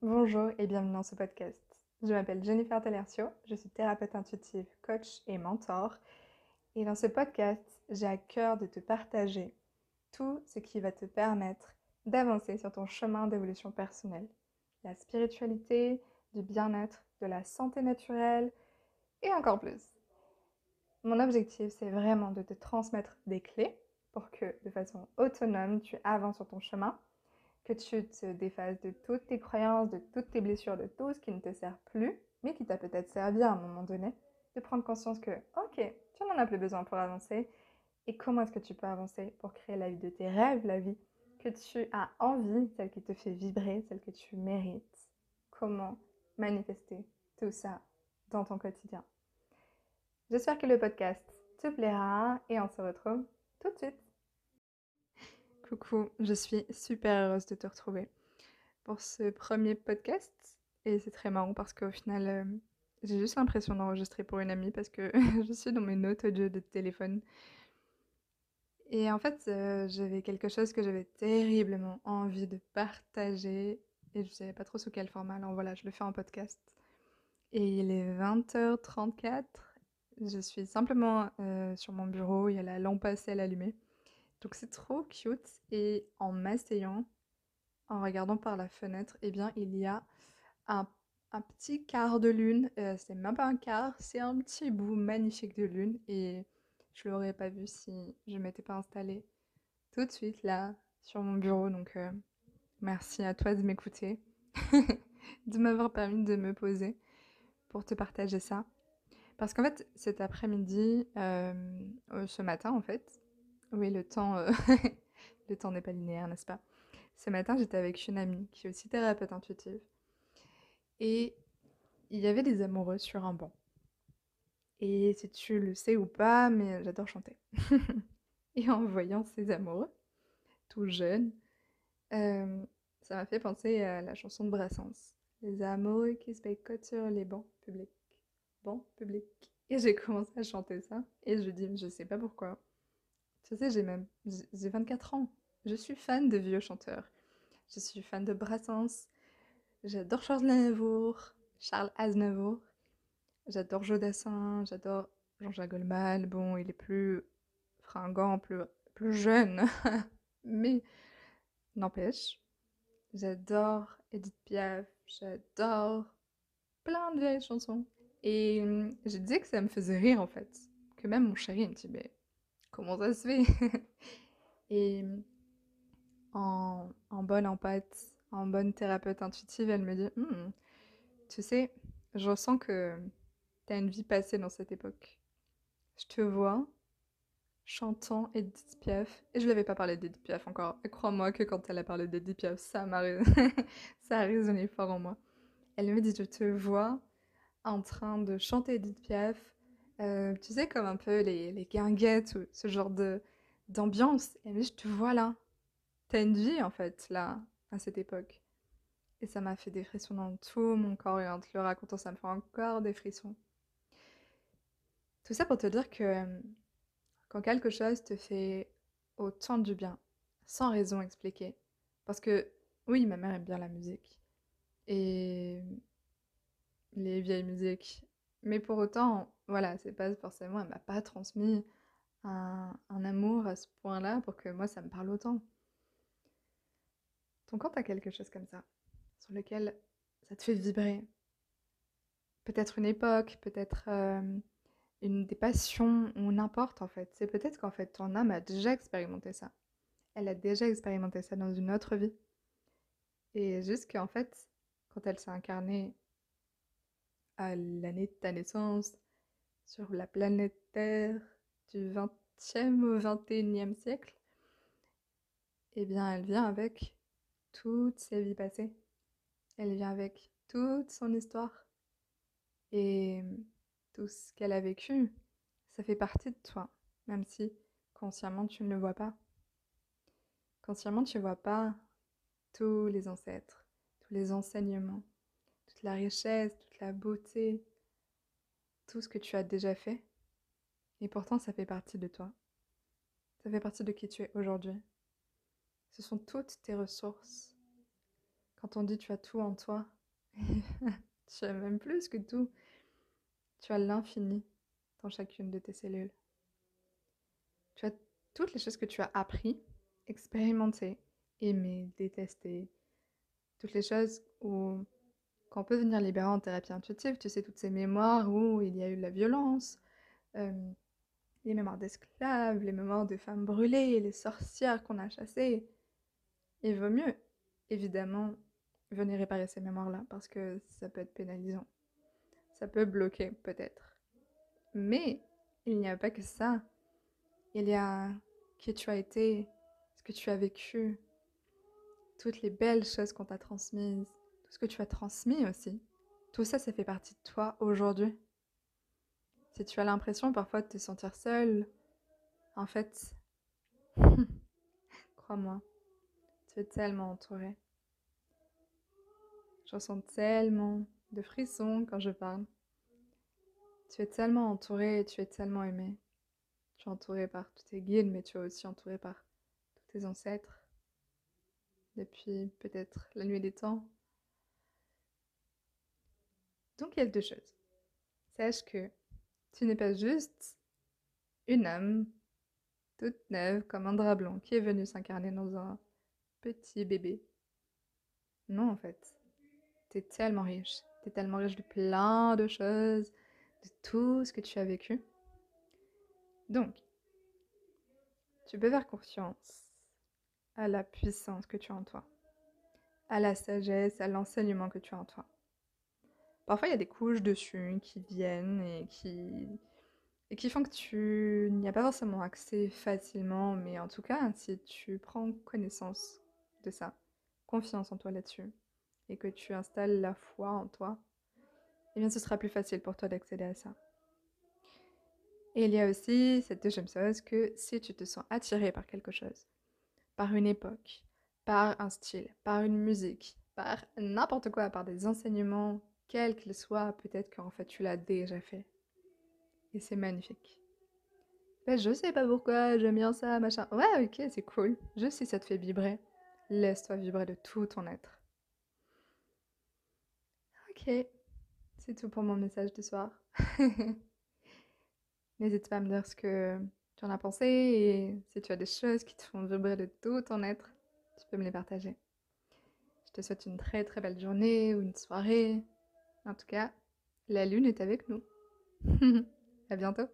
Bonjour et bienvenue dans ce podcast. Je m'appelle Jennifer Talercio, je suis thérapeute intuitive, coach et mentor. Et dans ce podcast, j'ai à cœur de te partager tout ce qui va te permettre d'avancer sur ton chemin d'évolution personnelle. La spiritualité, du bien-être, de la santé naturelle et encore plus. Mon objectif, c'est vraiment de te transmettre des clés pour que de façon autonome, tu avances sur ton chemin que tu te défasses de toutes tes croyances, de toutes tes blessures, de tout ce qui ne te sert plus, mais qui t'a peut-être servi à un moment donné, de prendre conscience que, ok, tu n'en as plus besoin pour avancer. Et comment est-ce que tu peux avancer pour créer la vie de tes rêves, la vie que tu as envie, celle qui te fait vibrer, celle que tu mérites? Comment manifester tout ça dans ton quotidien? J'espère que le podcast te plaira et on se retrouve tout de suite. Coucou, je suis super heureuse de te retrouver pour ce premier podcast. Et c'est très marrant parce qu'au final, euh, j'ai juste l'impression d'enregistrer pour une amie parce que je suis dans mes notes audio de téléphone. Et en fait, euh, j'avais quelque chose que j'avais terriblement envie de partager et je ne savais pas trop sous quel format. Alors voilà, je le fais en podcast. Et il est 20h34. Je suis simplement euh, sur mon bureau, il y a la lampe à sel allumée. Donc c'est trop cute et en m'asseyant, en regardant par la fenêtre, eh bien il y a un, petit quart de lune. Euh, c'est même pas un quart, c'est un petit bout magnifique de lune et je l'aurais pas vu si je m'étais pas installée tout de suite là sur mon bureau. Donc euh, merci à toi de m'écouter, de m'avoir permis de me poser pour te partager ça. Parce qu'en fait, cet après-midi, euh, ce matin en fait, oui, le temps, euh, le temps n'est pas linéaire, n'est-ce pas? Ce matin, j'étais avec une amie qui est aussi thérapeute intuitive. Et il y avait des amoureux sur un banc. Et si tu le sais ou pas, mais j'adore chanter. et en voyant ces amoureux, tout jeunes, euh, ça m'a fait penser à la chanson de Brassens. Les amoureux qui se bécotent sur les bancs publics. Bancs publics. Et j'ai commencé à chanter ça. Et je dis, je sais pas pourquoi. Tu sais, j'ai même j'ai 24 ans. Je suis fan de vieux chanteurs. Je suis fan de Brassens. J'adore Charles Aznavour, Charles Aznavour. J'adore Jodassin, j'adore Jean-Jacques Goldman. Bon, il est plus fringant, plus, plus jeune. Mais n'empêche, j'adore Edith Piaf, j'adore plein de vieilles chansons. Et hum, je disais que ça me faisait rire en fait. Que même mon chéri me dit, mais comment ça se fait Et en, bonne empathe, en bonne thérapeute intuitive, elle me dit «Hmm, Tu sais, je ressens que tu as une vie passée dans cette époque. Je te vois chantant Edith Piaf. Et je l'avais pas parlé d'Edith Piaf encore. Et crois-moi que quand elle a parlé d'Edith Piaf, ça, m'a ça a résonné fort en moi. Elle me dit Je te vois en train de chanter Edith Piaf euh, tu sais, comme un peu les, les guinguettes ou ce genre de d'ambiance. Et je te vois là. T'as une vie, en fait, là, à cette époque. Et ça m'a fait des frissons dans tout mon corps. Et en te le racontant, ça me fait encore des frissons. Tout ça pour te dire que euh, quand quelque chose te fait autant du bien, sans raison expliquée, parce que oui, ma mère aime bien la musique et les vieilles musiques, mais pour autant, voilà, c'est pas forcément, elle m'a pas transmis un, amour à ce point-là pour que moi ça me parle autant. Donc quand t'as quelque chose comme ça, sur lequel ça te fait vibrer, peut-être une époque, peut-être euh, une des passions, ou n'importe en fait, c'est peut-être qu'en fait ton âme a déjà expérimenté ça. Elle a déjà expérimenté ça dans une autre vie. Et juste qu'en fait, quand elle s'est incarnée à l'année de ta naissance, sur la planète Terre du 20e au 21e siècle, eh bien, elle vient avec toutes ses vies passées. Elle vient avec toute son histoire. Et tout ce qu'elle a vécu, ça fait partie de toi, même si consciemment tu ne le vois pas. Consciemment, tu ne vois pas tous les ancêtres, tous les enseignements, toute la richesse, toute la beauté, tout ce que tu as déjà fait. Et pourtant, ça fait partie de toi. Ça fait partie de qui tu es aujourd'hui. Ce sont toutes tes ressources. Quand on dit tu as tout en toi, tu as même plus que tout. Tu as l'infini dans chacune de tes cellules. Tu as toutes les choses que tu as appris, expérimenté, aimé, détesté. Toutes les choses où, qu'on peut venir libérer en thérapie intuitive, tu sais, toutes ces mémoires où il y a eu de la violence, euh, les mémoires d'esclaves, les mémoires de femmes brûlées, les sorcières qu'on a chassées. Il vaut mieux, évidemment, venir réparer ces mémoires-là parce que ça peut être pénalisant. Ça peut bloquer, peut-être. Mais il n'y a pas que ça. Il y a qui tu as été, ce que tu as vécu, toutes les belles choses qu'on t'a transmises, ce que tu as transmis aussi. Tout ça, ça fait partie de toi aujourd'hui. Si tu as l'impression parfois de te sentir seule, en fait, crois-moi, tu es tellement entourée. Je ressens tellement de frissons quand je parle. Tu es tellement entourée et tu es tellement aimée. Tu es entourée par tous tes guides, mais tu es aussi entourée par tous tes ancêtres. Depuis peut-être la nuit des temps. Donc il y a deux choses. Sache que tu n'es pas juste une âme toute neuve comme un drap blanc qui est venu s'incarner dans un petit bébé. Non, en fait. Tu es tellement riche. Tu es tellement riche de plein de choses, de tout ce que tu as vécu. Donc, tu peux faire confiance à la puissance que tu as en toi, à la sagesse, à l'enseignement que tu as en toi. Parfois, il y a des couches dessus qui viennent et qui, et qui font que tu n'y as pas forcément accès facilement, mais en tout cas, si tu prends connaissance de ça, confiance en toi là-dessus, et que tu installes la foi en toi, eh bien, ce sera plus facile pour toi d'accéder à ça. Et il y a aussi cette deuxième chose que si tu te sens attiré par quelque chose, par une époque, par un style, par une musique, par n'importe quoi, par des enseignements, quel qu'il soit, peut-être qu'en fait tu l'as déjà fait. Et c'est magnifique. Ben, je sais pas pourquoi, j'aime bien ça, machin. Ouais, ok, c'est cool. Juste si ça te fait vibrer, laisse-toi vibrer de tout ton être. Ok, c'est tout pour mon message de soir. N'hésite pas à me dire ce que tu en as pensé et si tu as des choses qui te font vibrer de tout ton être, tu peux me les partager. Je te souhaite une très très belle journée ou une soirée, en tout cas, la lune est avec nous. à bientôt.